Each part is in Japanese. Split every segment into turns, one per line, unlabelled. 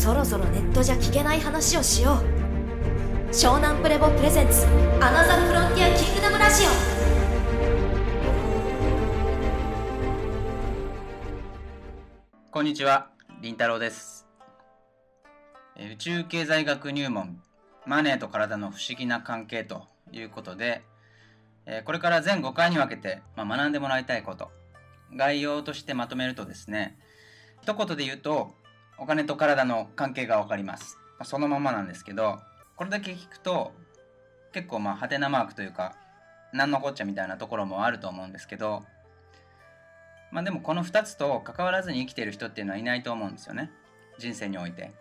そろそろネットじゃ聞けない話をしよう湘南プレボプレゼンツアナザーフロンティアキングダムラジオ
こんにちは、りんたろうです。宇宙経済学入門、マネーと体の不思議な関係ということで、えこれから全5回に分けて、まあ、学んでもらいたいこと、概要としてまとめるとですね、一言で言うと、お金と体の関係がわかります。まそのままなんですけど、これだけ聞くと、結構まあ、ハテナマークというか、なんのこっちゃみたいなところもあると思うんですけど、まあでもこの2つと関わらずに生きている人っていうのはいないと思うんですよね。人生において。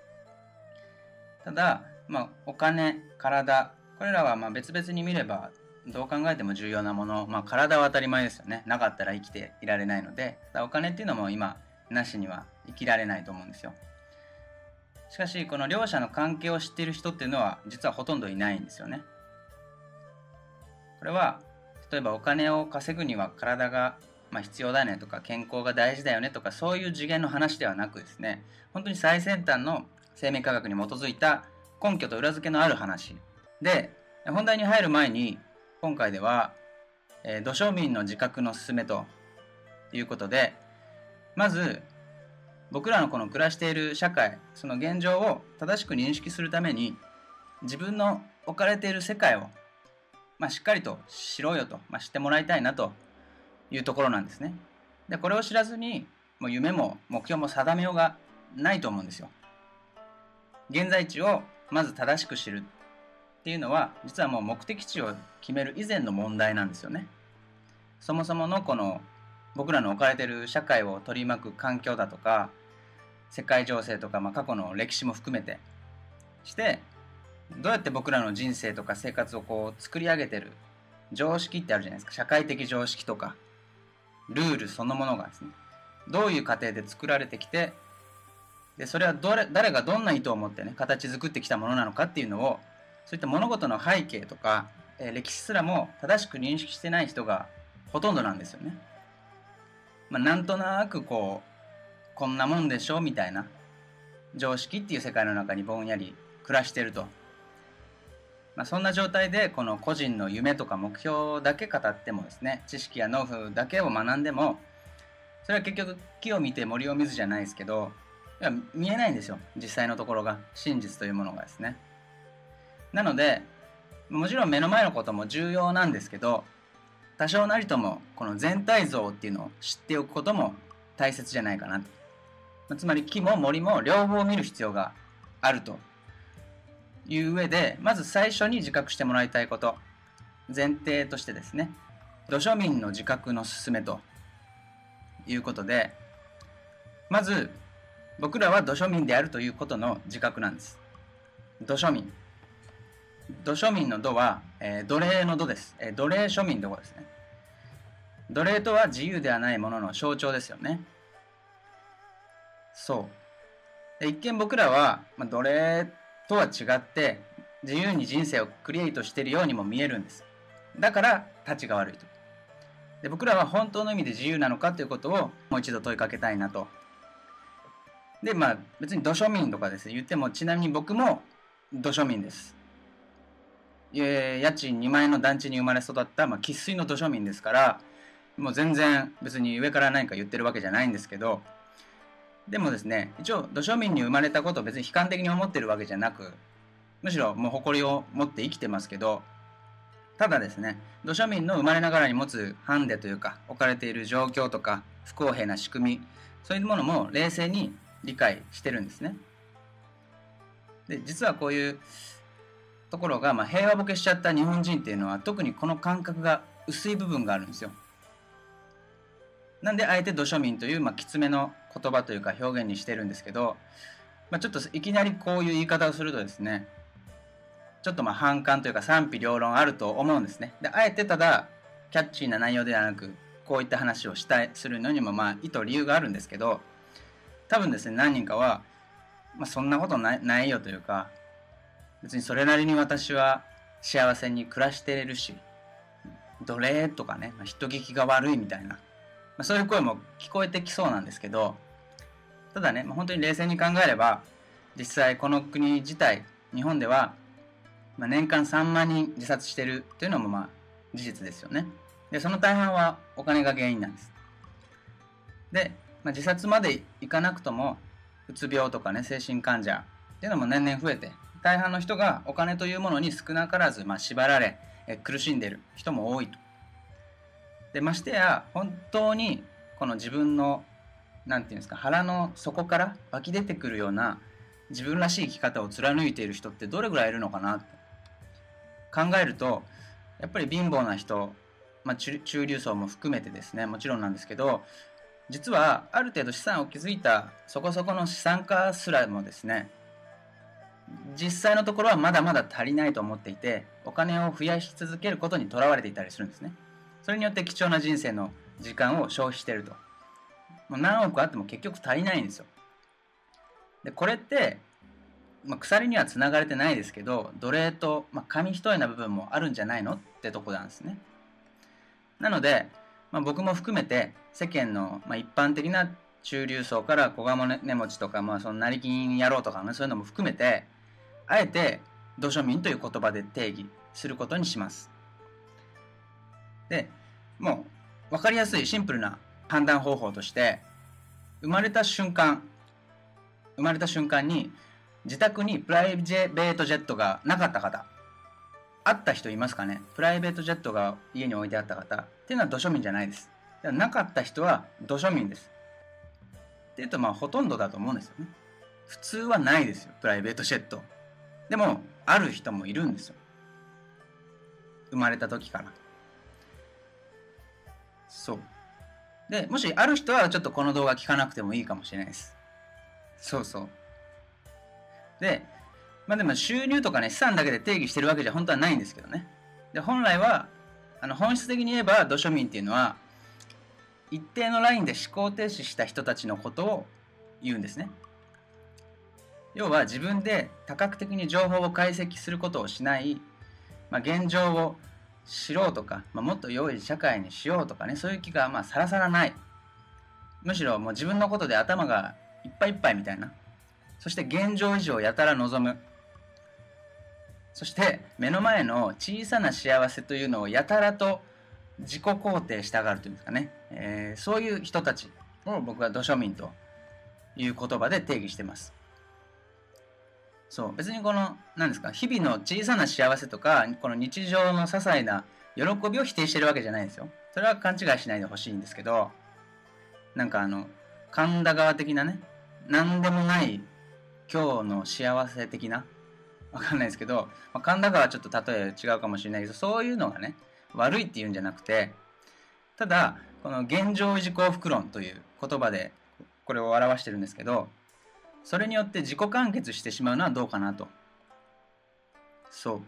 ただ、まあお金、体、これらはま別々に見ればどう考えても重要なもの、まあ体は当たり前ですよね。なかったら生きていられないので、お金っていうのも今なしには生きられないと思うんですよ。しかし、この両者の関係を知っている人っていうのは実はほとんどいないんですよね。これは、例えばお金を稼ぐには体がまあ、必要だねとか健康が大事だよねとかそういう次元の話ではなくですね本当に最先端の生命科学に基づいた根拠と裏付けのある話で本題に入る前に今回では、えー土庶民の自覚の勧めということでまず僕らのこの暮らしている社会その現状を正しく認識するために自分の置かれている世界を、まあ、しっかりと知ろうよと、まあ、知ってもらいたいなというところなんですね。で、これを知らずに、もう夢も目標も定めようがないと思うんですよ。現在地をまず正しく知るっていうのは、実はもう目的地を決める以前の問題なんですよね。そもそものこの僕らの置かれてる社会を取り巻く環境だとか、世界情勢とか、まあ、過去の歴史も含めてして、どうやって僕らの人生とか生活をこう作り上げてる常識ってあるじゃないですか。社会的常識とか、ルールそのものがですねどういう過程で作られてきてでそれはどれ誰がどんな意図を持ってね形作ってきたものなのかっていうのをそういった物事の背景とか、えー歴史すらも正しく認識してない人がほとんどなんですよね。まあ、なんとなくこうこんなもんでしょうみたいな常識っていう世界の中にぼんやり暮らしてると。まあ、そんな状態でこの個人の夢とか目標だけ語ってもですね知識やノウハウだけを学んでもそれは結局木を見て森を見ずじゃないですけどいや見えないんですよ実際のところが真実というものがですねなのでもちろん目の前のことも重要なんですけど多少なりともこの全体像っていうのを知っておくことも大切じゃないかなと。つまり木も森も両方見る必要があるという上でまず最初に自覚してもらいたいこと前提としてですね土庶民の自覚の勧めということでまず僕らは土庶民であるということの自覚なんです。土庶民。土庶民の土は、えー奴隷の土です、えー奴隷庶民の土ですね。奴隷とは自由ではないものの象徴ですよね。そう。で一見僕らは、まあ、奴隷とは違って自由に人生をクリエイトしているようにも見えるんです。だから立ちが悪いと。で僕らは本当の意味で自由なのかということをもう一度問いかけたいなと。でまあ別に土庶民とかです。ね言ってもちなみに僕も土庶民です。家賃2万円の団地に生まれ育ったまあ生粋の土庶民ですからもう全然別に上から何か言ってるわけじゃないんですけどでもですね一応土庶民に生まれたことを別に悲観的に思ってるわけじゃなくむしろもう誇りを持って生きてますけどただですね土庶民の生まれながらに持つハンデというか置かれている状況とか不公平な仕組みそういうものも冷静に理解してるんですね。で実はこういうところが、まあ、平和ボケしちゃった日本人っていうのは特にこの感覚が薄い部分があるんですよ。なんであえて土庶民という、まあ、きつめの言葉というか表現にしてるんですけど、まあ、ちょっといきなりこういう言い方をするとですねちょっとまあ反感というか賛否両論あると思うんですね。であえてただキャッチーな内容ではなくこういった話をしたいするのにもまあ意図理由があるんですけど多分ですね何人かは、まあ、そんなことないないよというか別にそれなりに私は幸せに暮らしているし奴隷とかねまあ人聞きが悪いみたいな、まあ、そういう声も聞こえてきそうなんですけどただね、まあ、本当に冷静に考えれば実際この国自体日本では、まあ、年間3万人自殺してるというのもまあ事実ですよね。でその大半はお金が原因なんです。で、まあ、自殺までいかなくともうつ病とかね精神患者っていうのも年々増えて大半の人がお金というものに少なからず、まあ、縛られえ苦しんでる人も多いと。でましてや本当にこの自分の何て言うんですか腹の底から湧き出てくるような自分らしい生き方を貫いている人ってどれぐらいいるのかなって。考えるとやっぱり貧乏な人、まあ、中流層も含めてですねもちろんなんですけど実はある程度資産を築いたそこそこの資産家すらもですね実際のところはまだまだ足りないと思っていてお金を増やし続けることにとらわれていたりするんですね。それによって貴重な人生の時間を消費してると。もう何億あっても結局足りないんですよ。でこれって、まあ、鎖にはつながれてないですけど奴隷と、まあ、紙一重な部分もあるんじゃないの？ってとこなんですね。なので、まあ、僕も含めて世間の、まあ、一般的な中流層から小金持ちとか、まあ、その成金野郎とかねそういうのも含めてあえて土庶民という言葉で定義することにします。で、もう分かりやすいシンプルな判断方法として生まれた瞬間生まれた瞬間に自宅にプライベートジェットがなかった方あった人いますかね？プライベートジェットが家に置いてあった方っていうのは土庶民じゃないです。なかった人は土庶民です。っていうとまあほとんどだと思うんですよね。普通はないですよ、プライベートジェット。でもある人もいるんですよ。生まれた時から。そう。でもしある人はちょっとこの動画聞かなくてもいいかもしれないです。そうそう。でまあでも収入とかね資産だけで定義してるわけじゃ本当はないんですけどね。で本来はあの本質的に言えば土庶民っていうのは一定のラインで思考停止した人たちのことを言うんですね。要は自分で多角的に情報を解析することをしない、まあ、現状を知ろうとか、まあ、もっと良い社会にしようとかねそういう気がまあさらさらない。むしろもう自分のことで頭がいっぱいいっぱいみたいな。そして現状維持をやたら望む。そして目の前の小さな幸せというのをやたらと自己肯定したがるというんですかね、えー、そういう人たちを僕は土庶民という言葉で定義してます。そう。別にこの何ですか日々の小さな幸せとかこの日常の些細な喜びを否定してるわけじゃないんですよ。それは勘違いしないでほしいんですけどなんかあの神田川的なね何でもない今日の幸せ的なわかんないですけど、まあ、神田川はちょっと例え違うかもしれないけどそういうのがね悪いっていうんじゃなくてただこの現状維持幸福論という言葉でこれを表してるんですけどそれによって自己完結してしまうのはどうかなと。そう。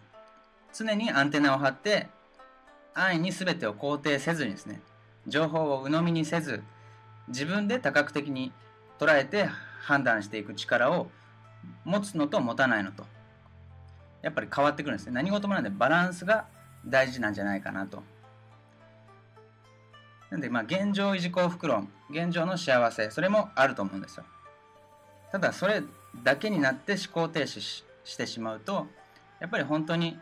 常にアンテナを張って安易に全てを肯定せずにですね情報を鵜呑みにせず自分で多角的に捉えて判断していく力を持つのと持たないのと。やっぱり変わってくるんですね。何事もなんでバランスが大事なんじゃないかなと。なんでまあ現状維持幸福論。現状の幸せ。それもあると思うんですよ。ただそれだけになって思考停止してしまうとやっぱり本当に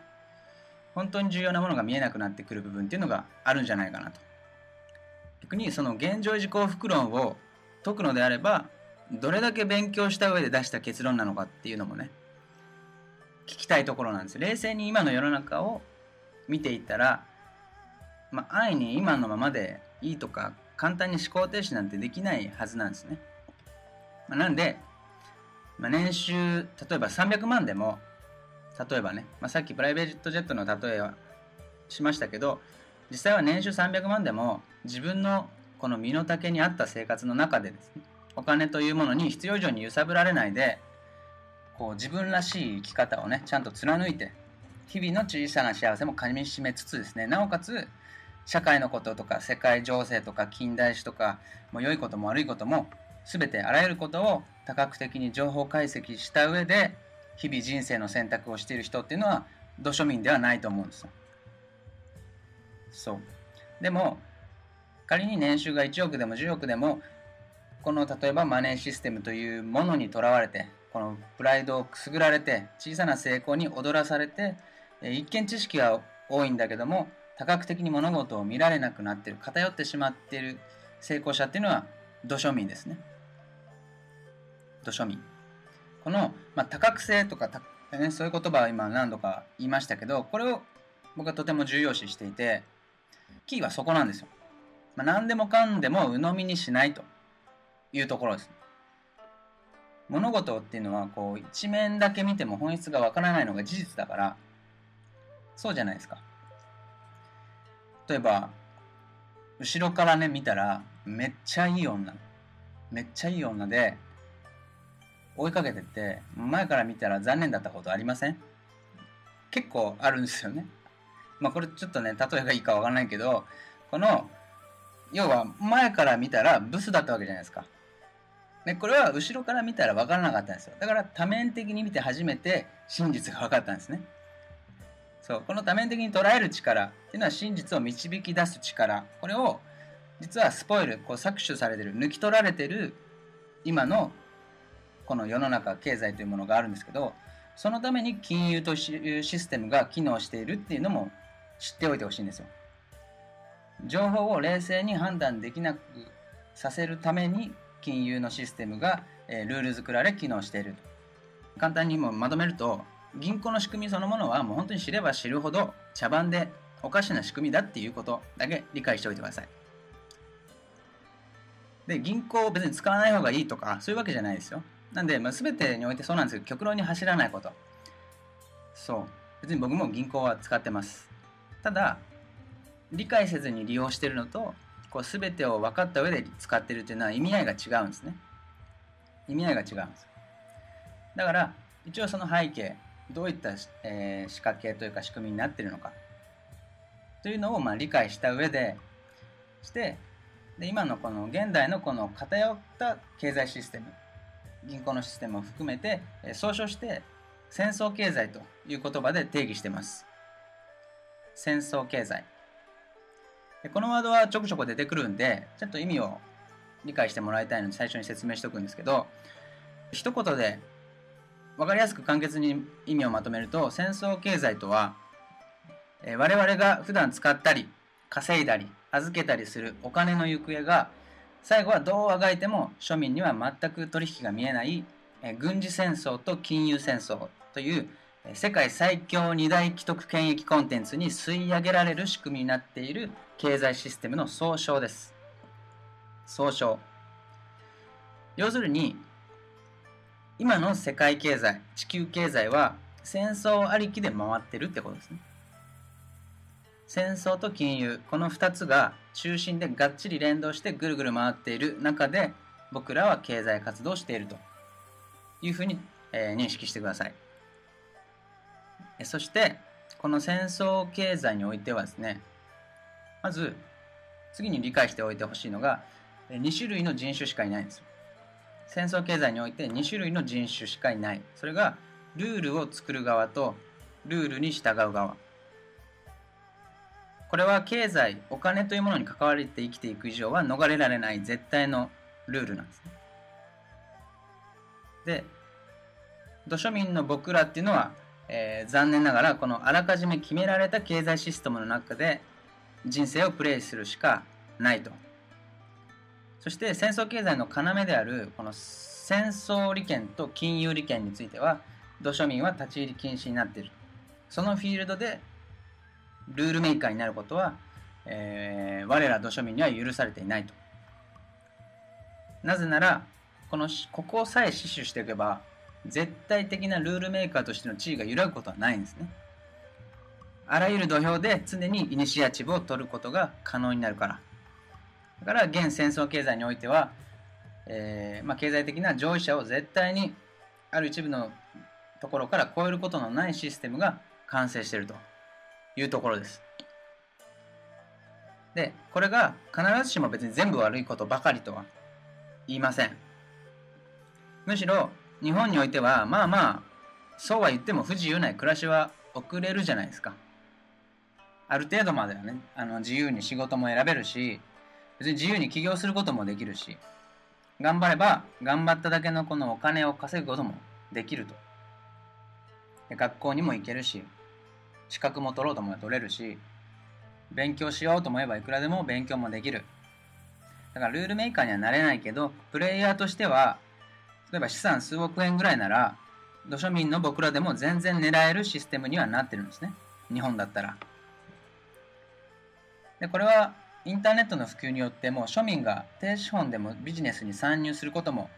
本当に重要なものが見えなくなってくる部分っていうのがあるんじゃないかなと。逆にその現状維持幸福論を解くのであればどれだけ勉強した上で出した結論なのかっていうのもね聞きたいところなんです冷静に今の世の中を見ていったらまあ安易に今のままでいいとか簡単に思考停止なんてできないはずなんですね、まあ、なんでまあ、年収、例えば300万でも、例えばね、まあ、さっきプライベートジェットの例えはしましたけど、実際は年収300万でも自分のこの身の丈に合った生活の中でですね、お金というものに必要以上に揺さぶられないで、こう自分らしい生き方をね、ちゃんと貫いて、日々の小さな幸せもかみしめつつですね、なおかつ、社会のこととか世界情勢とか近代史とか、もう良いことも悪いことも全てあらゆることを多角的に情報解析した上で日々人生の選択をしている人っていうのは土庶民ではないと思うんですよ。そう。でも仮に年収が1億でも10億でもこの例えばマネーシステムというものにとらわれてこのプライドをくすぐられて小さな成功に踊らされて一見知識は多いんだけども多角的に物事を見られなくなっている偏ってしまっている成功者っていうのは土庶民ですね庶民。この、まあ、多角性とかね、そういう言葉を今何度か言いましたけどこれを僕はとても重要視していてキーはそこなんですよ、まあ、何でもかんでも鵜呑みにしないというところです。物事っていうのはこう一面だけ見ても本質がわからないのが事実だからそうじゃないですか。例えば後ろからね見たらめっちゃいい女めっちゃいい女で追いかけてて前から見たら残念だったことありません？結構あるんですよね。まあこれちょっとね例えがいいかわからないけどこの要は前から見たらブスだったわけじゃないですか。でこれは後ろから見たら分からなかったんですよ。だから多面的に見て初めて真実が分かったんですね。そうこの多面的に捉える力っていうのは真実を導き出す力。これを実はスポイルこう搾取されてる抜き取られてる今のこの世の中経済というものがあるんですけどそのために金融というシステムが機能しているっていうのも知っておいてほしいんですよ。情報を冷静に判断できなくさせるために金融のシステムが、えルール作られ機能していると。簡単にもまとめると銀行の仕組みそのものはもう本当に知れば知るほど茶番でおかしな仕組みだっていうことだけ理解しておいてください。で銀行を別に使わない方がいいとかそういうわけじゃないですよ。なんで、まあ、全てにおいてそうなんですけど極論に走らないこと。そう。別に僕も銀行は使ってます。ただ理解せずに利用してるのとこう全てを分かった上で使ってるっていうのは意味合いが違うんですね。意味合いが違うんです。だから一応その背景どういった、えー、仕掛けというか仕組みになってるのか。というのをまあ理解した上でしてで今のこの現代のこの偏った経済システム。銀行のシステムを含めて、総称して戦争経済という言葉で定義しています。戦争経済。このワードはちょくちょく出てくるんで、ちょっと意味を理解してもらいたいので最初に説明しておくんですけど、一言で分かりやすく簡潔に意味をまとめると、戦争経済とは、我々が普段使ったり、稼いだり、預けたりするお金の行方が、最後はどうあがいても庶民には全く取引が見えない、軍事戦争と金融戦争という世界最強二大既得権益コンテンツに吸い上げられる仕組みになっている経済システムの総称です。総称。要するに、今の世界経済、地球経済は戦争ありきで回ってるってことですね。戦争と金融、この2つが中心でがっちり連動してぐるぐる回っている中で僕らは経済活動していると。いうふうに、えー、認識してください。そしてこの戦争経済においてはですねまず次に理解しておいてほしいのが2種類の人種しかいないんですよ。戦争経済において2種類の人種しかいない。それがルールを作る側とルールに従う側。これは経済お金というものに関われて生きていく以上は逃れられない絶対のルールなんですね。で土庶民の僕らっていうのは、えー、残念ながらこのあらかじめ決められた経済システムの中で人生をプレイするしかないと。そして戦争経済の要であるこの戦争利権と金融利権については土庶民は立ち入り禁止になっている。そのフィールドでルールメーカーになることは、えー、我ら土庶民には許されていないと。なぜならこのここさえ死守しておけば絶対的なルールメーカーとしての地位が揺らぐことはないんですね。あらゆる土俵で常にイニシアチブを取ることが可能になるから。だから現戦争経済においては、えー、まあ、経済的な上位者を絶対にある一部のところから超えることのないシステムが完成していると。いうところです。で、これが必ずしも別に全部悪いことばかりとは言いません。むしろ日本においてはまあまあそうは言っても不自由ない暮らしは送れるじゃないですか。ある程度まではね、あの自由に仕事も選べるし、別に自由に起業することもできるし、頑張れば、頑張っただけのこのお金を稼ぐこともできると。で学校にも行けるし、資格も取ろうと思えば取れるし、勉強しようと思えばいくらでも勉強もできる。だからルールメーカーにはなれないけど、プレイヤーとしては、例えば資産数億円ぐらいなら、土庶民の僕らでも全然狙えるシステムにはなってるんですね。日本だったら。で、これはインターネットの普及によっても庶民が低資本でもビジネスに参入することも、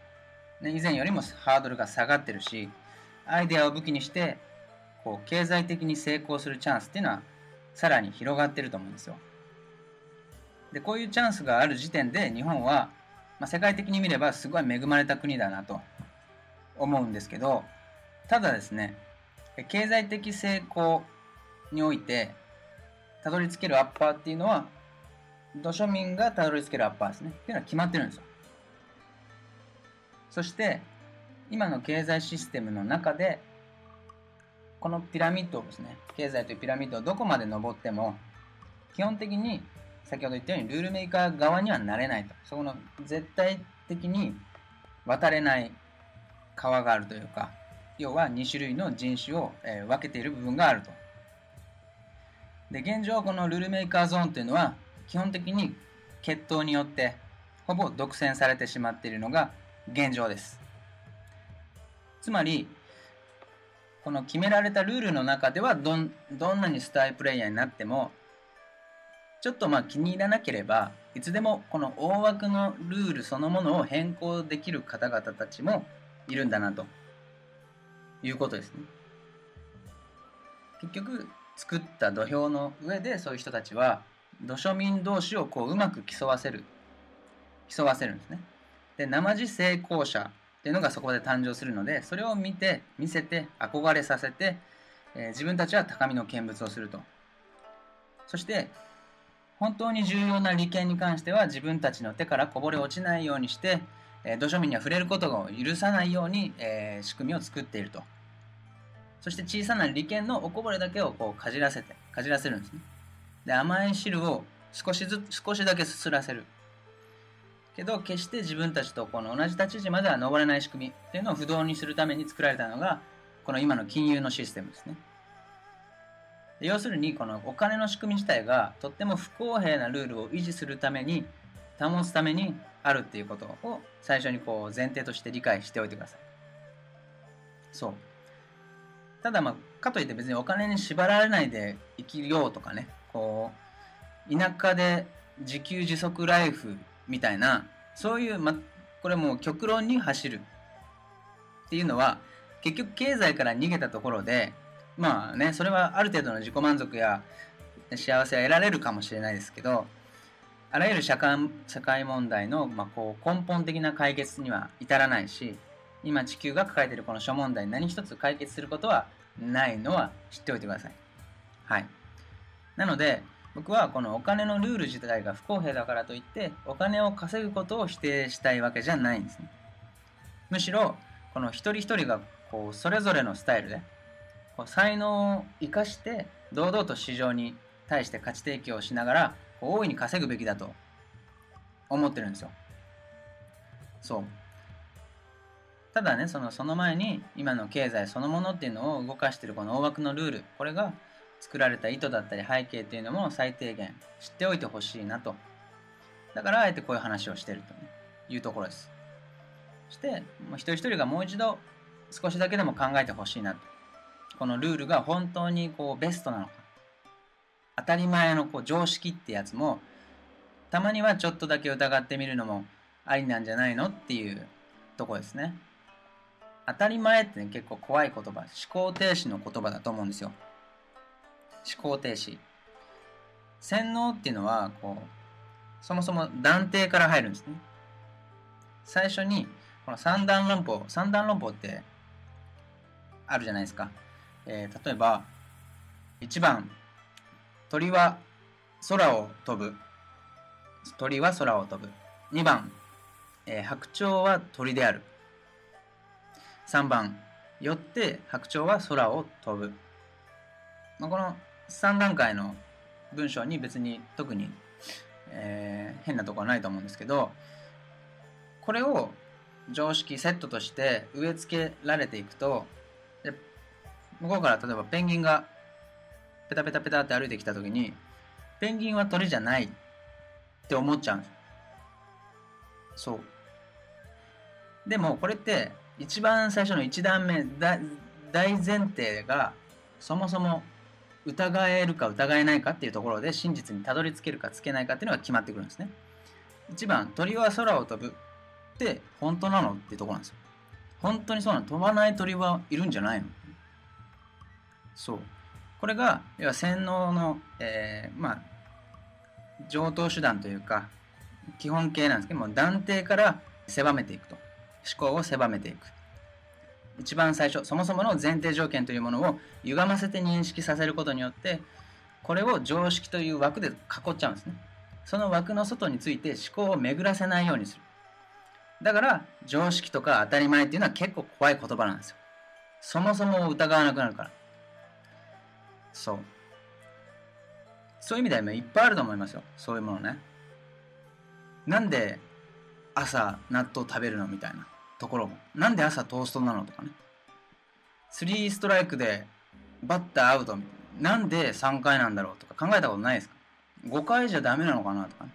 ね、以前よりもハードルが下がってるし、アイデアを武器にしてこう経済的に成功するチャンスっていうのはさらに広がってると思うんですよ。でこういうチャンスがある時点で日本は、まあ、世界的に見ればすごい恵まれた国だなと思うんですけどただですね経済的成功においてたどり着けるアッパーっていうのは土庶民がたどり着けるアッパーですねっていうのは決まってるんですよそして今の経済システムの中でこのピラミッドをですね経済というピラミッドをどこまで登っても基本的に先ほど言ったようにルールメーカー側にはなれないと。そこの絶対的に渡れない川があるというか要は2種類の人種を、え分けている部分があると。で現状このルールメーカーゾーンというのは基本的に血統によってほぼ独占されてしまっているのが現状です。つまりこの決められたルールの中ではどんなにスタイプレイヤーになってもちょっとまあ気に入らなければいつでもこの大枠のルールそのものを変更できる方々たちもいるんだなということですね。結局作った土俵の上でそういう人たちは土庶民同士をこううまく競わせる競わせるんですね。で生地成功者っていうのがそこで誕生するのでそれを見て見せて憧れさせて、えー、自分たちは高みの見物をすると。そして本当に重要な利権に関しては自分たちの手からこぼれ落ちないようにして、えー、土庶民には触れることを許さないように、えー、仕組みを作っていると。そして小さな利権のおこぼれだけをこうかじらせてかじらせるんですね。で甘い汁を少しずつ少しだけすすらせる。けど決して自分たちとこの同じ立ち位置までは登れない仕組みっていうのを不動にするために作られたのがこの今の金融のシステムですね。要するにこのお金の仕組み自体がとっても不公平なルールを維持するために保つためにあるっていうことを最初にこう前提として理解しておいてください。そう。ただまあかといって別にお金に縛られないで生きようとかねこう田舎で自給自足ライフみたいなそういう、ま、これも極論に走るっていうのは結局経済から逃げたところでまあねそれはある程度の自己満足や幸せは得られるかもしれないですけどあらゆる社会社会問題の、まあ、こう根本的な解決には至らないし今地球が抱えているこの諸問題何一つ解決することはないのは知っておいてください。はい。なので、僕はこのお金のルール自体が不公平だからといってお金を稼ぐことを否定したいわけじゃないんですね。むしろこの一人一人がこうそれぞれのスタイルでこう才能を生かして堂々と市場に対して価値提供しながら大いに稼ぐべきだと思ってるんですよ。そう。ただねそのその前に今の経済そのものっていうのを動かしているこの大枠のルールこれが作られた意図だったり背景というのも最低限知っておいてほしいなと。だからあえてこういう話をしてると、ね、いうところです。そして、一人一人がもう一度少しだけでも考えてほしいなと。このルールが本当にこうベストなのか。当たり前のこう常識ってやつも、たまにはちょっとだけ疑ってみるのもありなんじゃないのっていうとこですね。当たり前って、ね、結構怖い言葉、思考停止の言葉だと思うんですよ。思考停止。洗脳っていうのはこうそもそも断定から入るんですね。最初にこの三段論法三段論法ってあるじゃないですか、えー、例えば1番鳥は空を飛ぶ。鳥は空を飛ぶ。2番、えー、白鳥は鳥である。3番よって白鳥は空を飛ぶ、まあ、この3段階の文章に別に特に、えー、変なとこはないと思うんですけどこれを常識セットとして植え付けられていくと向こうから例えばペンギンがペタペタペタって歩いてきた時にペンギンは鳥じゃないって思っちゃうんです。そう。でもこれって一番最初の一段目大前提がそもそも疑えるか疑えないかっていうところで真実にたどり着けるかつけないかっていうのが決まってくるんですね。一番鳥は空を飛ぶって本当なのっていうところなんですよ。本当にそうなの。飛ばない鳥はいるんじゃないの。そう。これが要は洗脳の、えー、まあ上等手段というか基本形なんですけども断定から狭めていくと。思考を狭めていく。一番最初そもそもの前提条件というものを歪ませて認識させることによってこれを常識という枠で囲っちゃうんですね。その枠の外について思考を巡らせないようにする。だから常識とか当たり前っていうのは結構怖い言葉なんですよ。そもそも疑わなくなるから。そう。そういう意味ではいっぱいあると思いますよ。そういうものね。なんで朝納豆食べるのみたいな。ところも。なんで朝トーストなのとかね。3ストライクでバッターアウトみたいな。なんで3回なんだろうとか。考えたことないですか。5回じゃダメなのかなとかね。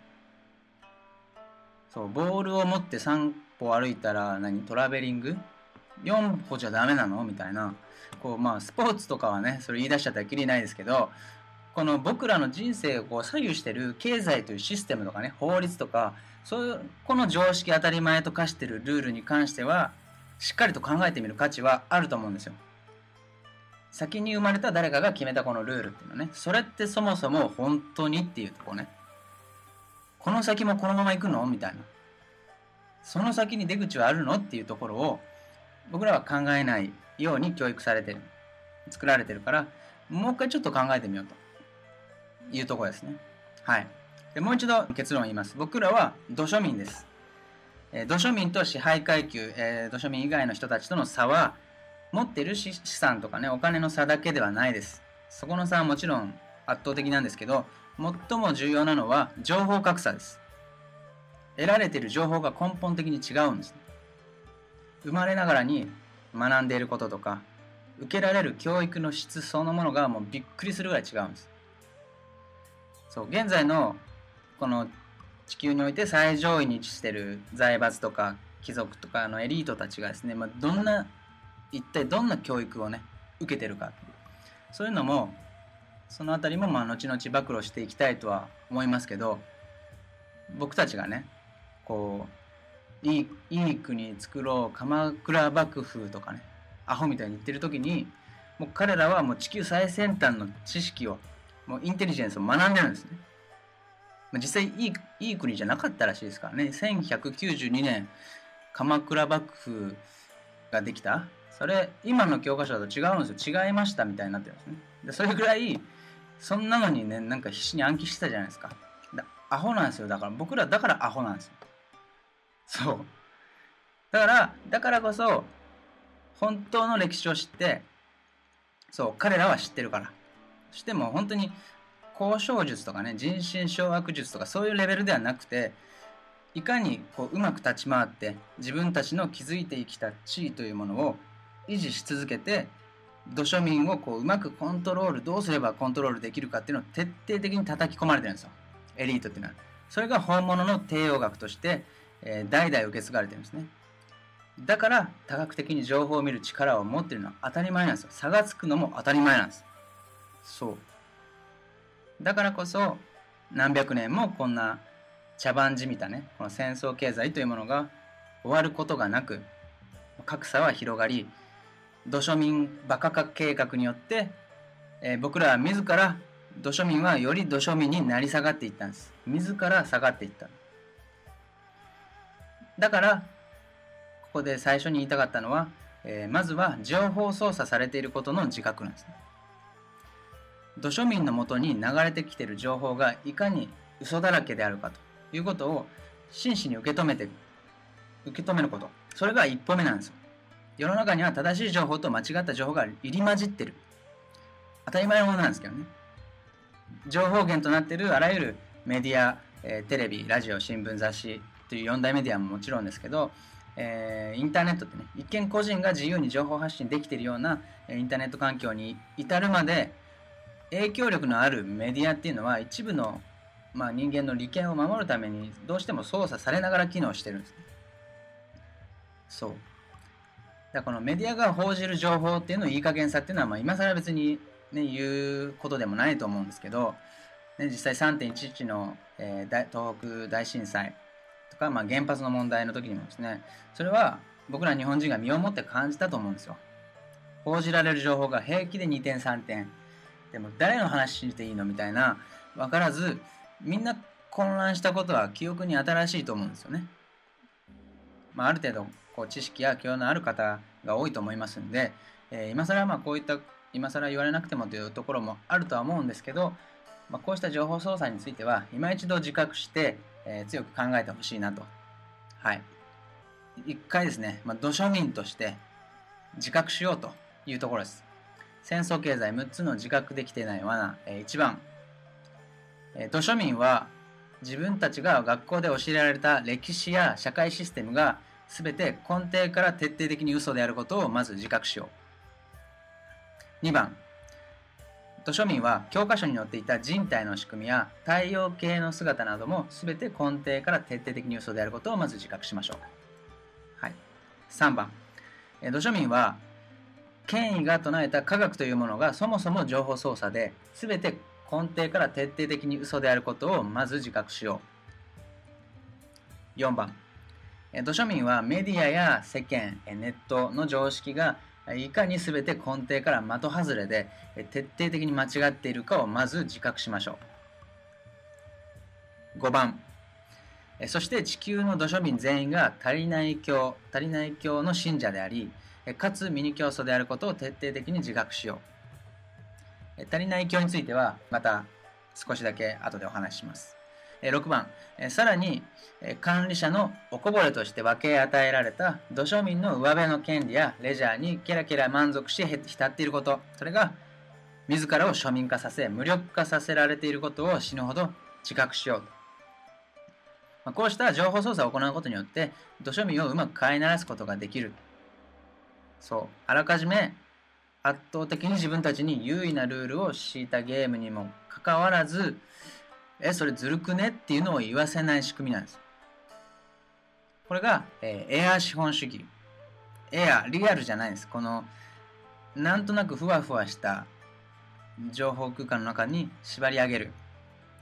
そうボールを持って3歩歩いたら何トラベリング？4歩じゃダメなのみたいな。こうまあスポーツとかはねそれ言い出しちゃったらきりないですけどこの僕らの人生をこう左右してる経済というシステムとかね法律とかそういうこの常識当たり前と化してるルールに関してはしっかりと考えてみる価値はあると思うんですよ。先に生まれた誰かが決めたこのルールっていうのね。それってそもそも本当にっていうとこね。この先もこのまま行くのみたいな。その先に出口はあるのっていうところを僕らは考えないように教育されてる。作られてるからもう一回ちょっと考えてみようというところですね。はい。でもう一度結論を言います。僕らは土庶民です。えー、土庶民と支配階級、えー、土庶民以外の人たちとの差は、持ってる資産とかね、お金の差だけではないです。そこの差はもちろん圧倒的なんですけど、最も重要なのは情報格差です。得られている情報が根本的に違うんです、生まれながらに学んでいることとか、受けられる教育の質そのものがもうびっくりするぐらい違うんです。そう現在のこの地球において最上位に位置してる財閥とか貴族とかのエリートたちがですね、まあ、どんな一体どんな教育をね受けてるかそういうのもその辺りもまあ後々暴露していきたいとは思いますけど僕たちがねこういいいい国作ろう鎌倉幕府とかねアホみたいに言ってる時にもう彼らはもう地球最先端の知識をもうインテリジェンスを学んでるんですね。ま実際いいいい国じゃなかったらしいですからね。1192年、鎌倉幕府ができた。それ、今の教科書だと違うんですよ。違いましたみたいになってるんですね。でそれぐらい、そんなのにね、なんか必死に暗記してたじゃないですか。アホなんですよ。だから僕らだからアホなんですよ。そう。だから、だからこそ、本当の歴史を知って、そう、彼らは知ってるから。しても本当に交渉術とかね人心掌握術とかそういうレベルではなくていかにこううまく立ち回って自分たちの築いてきた地位というものを維持し続けて土庶民をこううまくコントロールどうすればコントロールできるかっていうのを徹底的に叩き込まれてるんですよ。エリートっていうのは。それが本物の帝王学として、えー、代々受け継がれてるんですね。だから多角的に情報を見る力を持ってるのは当たり前なんですよ。差がつくのも当たり前なんです。そう。だからこそ何百年もこんな茶番じみたねこの戦争経済というものが終わることがなく格差は広がり土庶民バカ化計画によって、えー、僕らは自ら土庶民はより土庶民になり下がっていったんです。自ら下がっていった。だからここで最初に言いたかったのは、えー、まずは情報操作されていることの自覚なんですね。土庶民のもとに流れてきている情報がいかに嘘だらけであるかということを真摯に受け止めて受け止めること。それが一歩目なんですよ。世の中には正しい情報と間違った情報が入り混じってる。当たり前のものなんですけどね。情報源となっているあらゆるメディア、えー、テレビラジオ新聞雑誌という4大メディアももちろんですけど、えー、インターネットってね、一見個人が自由に情報発信できているようなインターネット環境に至るまで影響力のあるメディアっていうのは一部の、まあ、人間の利権を守るためにどうしても操作されながら機能してるんですね。そう。だからこのメディアが報じる情報っていうのいい加減さっていうのは、まあ、今更別に、ね、言うことでもないと思うんですけど、ね、実際3.11の、えー、東北大震災とか、まあ、原発の問題の時にもですねそれは僕ら日本人が身をもって感じたと思うんですよ報じられる情報が平気で2点3点でも誰の話信じていいのみたいな分からずみんな混乱したことは記憶に新しいと思うんですよね、まあ、ある程度こう知識や教養のある方が多いと思いますんで、えー、今更まあこういった今更言われなくてもというところもあるとは思うんですけど、まあ、こうした情報操作については今一度自覚して、えー、強く考えてほしいなと。はい。一回ですね、まあ、土庶民として自覚しようというところです。戦争経済6つの自覚できていない罠、えー、1番、えー、土庶民は自分たちが学校で教えられた歴史や社会システムが全て根底から徹底的に嘘であることをまず自覚しよう。2番。図書民は教科書に載っていた人体の仕組みや太陽系の姿なども全て根底から徹底的に嘘であることをまず自覚しましょう。はい、3番。土書民は権威が唱えた科学というものがそもそも情報操作で全て根底から徹底的に嘘であることをまず自覚しよう。4番土庶民はメディアや世間、ネットの常識がいかに全て根底から的外れで徹底的に間違っているかをまず自覚しましょう。5番そして地球の土庶民全員が足りない教、足りない教の信者であり、かつミニ教祖であることを徹底的に自覚しよう。足りない教についてはまた少しだけ後でお話しします。6番、さらに管理者のおこぼれとして分け与えられた土庶民の上辺の権利やレジャーにケラケラ満足し浸っていることそれが自らを庶民化させ無力化させられていることを死ぬほど自覚しようまこうした情報操作を行うことによって土庶民をうまく飼いならすことができるそうあらかじめ圧倒的に自分たちに優位なルールを敷いたゲームにもかかわらずえ、それずるくねっていうのを言わせない仕組みなんです。これが、えー、エア資本主義。エア、リアルじゃないです。この、なんとなくふわふわした情報空間の中に縛り上げる。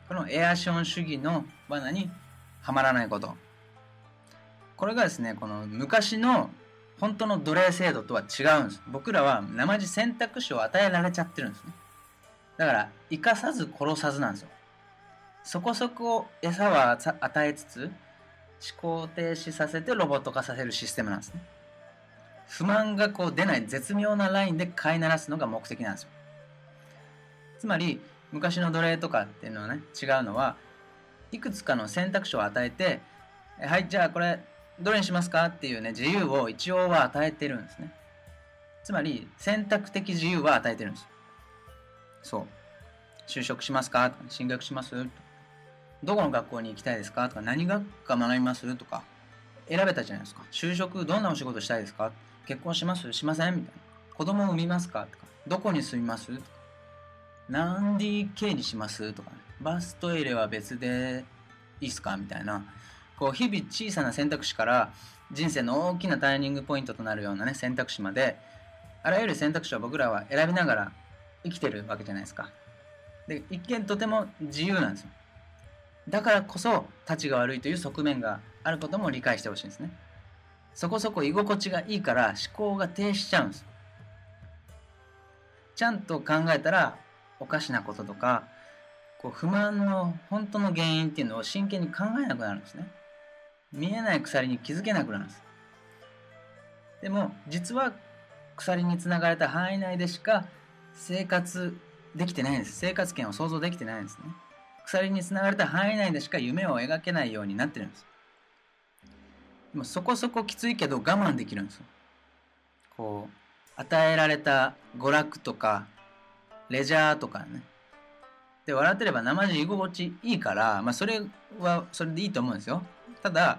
このエア資本主義の罠にはまらないこと。これがですね、この昔の本当の奴隷制度とは違うんです。僕らは生地選択肢を与えられちゃってるんですね。だから、生かさず殺さずなんですよ。そこそこ餌は与えつつ思考停止させてロボット化させるシステムなんですね不満がこう出ない絶妙なラインで飼いならすのが目的なんですよつまり昔の奴隷とかっていうのはね違うのはいくつかの選択肢を与えてはいじゃあこれどれにしますかっていうね自由を一応は与えてるんですね。つまり選択的自由は与えてるんですそう。就職しますか？進学します？どこの学校に行きたいですか？とか、何学科学びます？とか、選べたじゃないですか。就職、どんなお仕事したいですか？結婚します？しません？みたいな。子供を産みますか？とか、どこに住みます？とか、何 DK にします？とか、ね、バストイレは別でいいっすか？みたいな。こう、日々小さな選択肢から人生の大きなターニングポイントとなるようなね、選択肢まで、あらゆる選択肢を僕らは選びながら生きてるわけじゃないですか。で、一見とても自由なんですよ。だからこそ、立ちが悪いという側面があることも理解してほしいんですね。そこそこ居心地がいいから思考が停止しちゃうんです。ちゃんと考えたらおかしなこととか、こう不満の本当の原因っていうのを真剣に考えなくなるんですね。見えない鎖に気づけなくなるんです。でも実は鎖につながれた範囲内でしか生活できてないんです。生活圏を想像できてないんですね。鎖につながれた範囲内でしか夢を描けないようになってるんです。でもそこそこきついけど我慢できるんですよ。こう、与えられた娯楽とか、レジャーとかね。で、笑ってれば生地居心地いいから、まあそれはそれでいいと思うんですよ。ただ、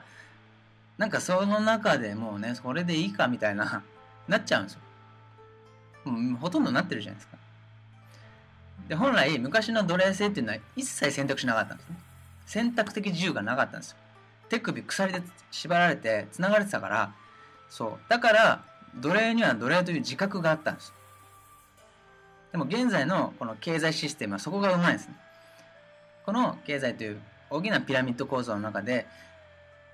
なんかその中でもうねそれでいいかみたいな なっちゃうんですよ。もうほとんどなってるじゃないですか。で本来昔の奴隷制っていうのは一切選択しなかったんですね。選択的自由がなかったんですよ。手首鎖で縛られて繋がれてたからそう。だから奴隷には奴隷という自覚があったんですでも現在のこの経済システムはそこがうまいですね。この経済という大きなピラミッド構造の中で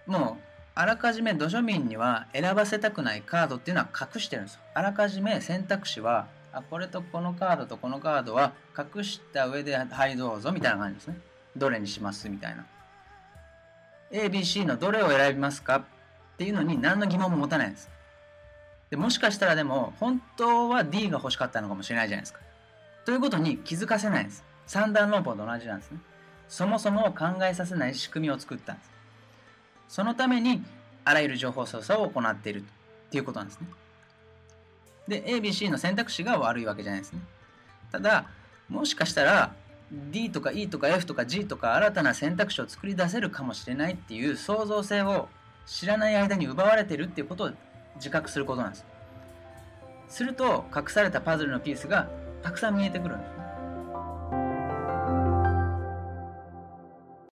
もうあらかじめ土庶民には選ばせたくないカードっていうのは隠してるんですよ。あらかじめ選択肢はあこれとこのカードとこのカードは隠した上ではいどうぞみたいな感じですね。どれにしますみたいな。ABC のどれを選びますかっていうのに何の疑問も持たないんです。でもしかしたらでも本当は D が欲しかったのかもしれないじゃないですか。ということに気づかせないんです。三段論法と同じなんですね。そもそも考えさせない仕組みを作ったんです。そのためにあらゆる情報操作を行っているっていうことなんですね。で ABC の選択肢が悪いわけじゃないですね。ただもしかしたら D とか E とか F とか G とか新たな選択肢を作り出せるかもしれないっていう創造性を知らない間に奪われてるっていうことを自覚することなんです。すると隠されたパズルのピースがたくさん見えてくるんです。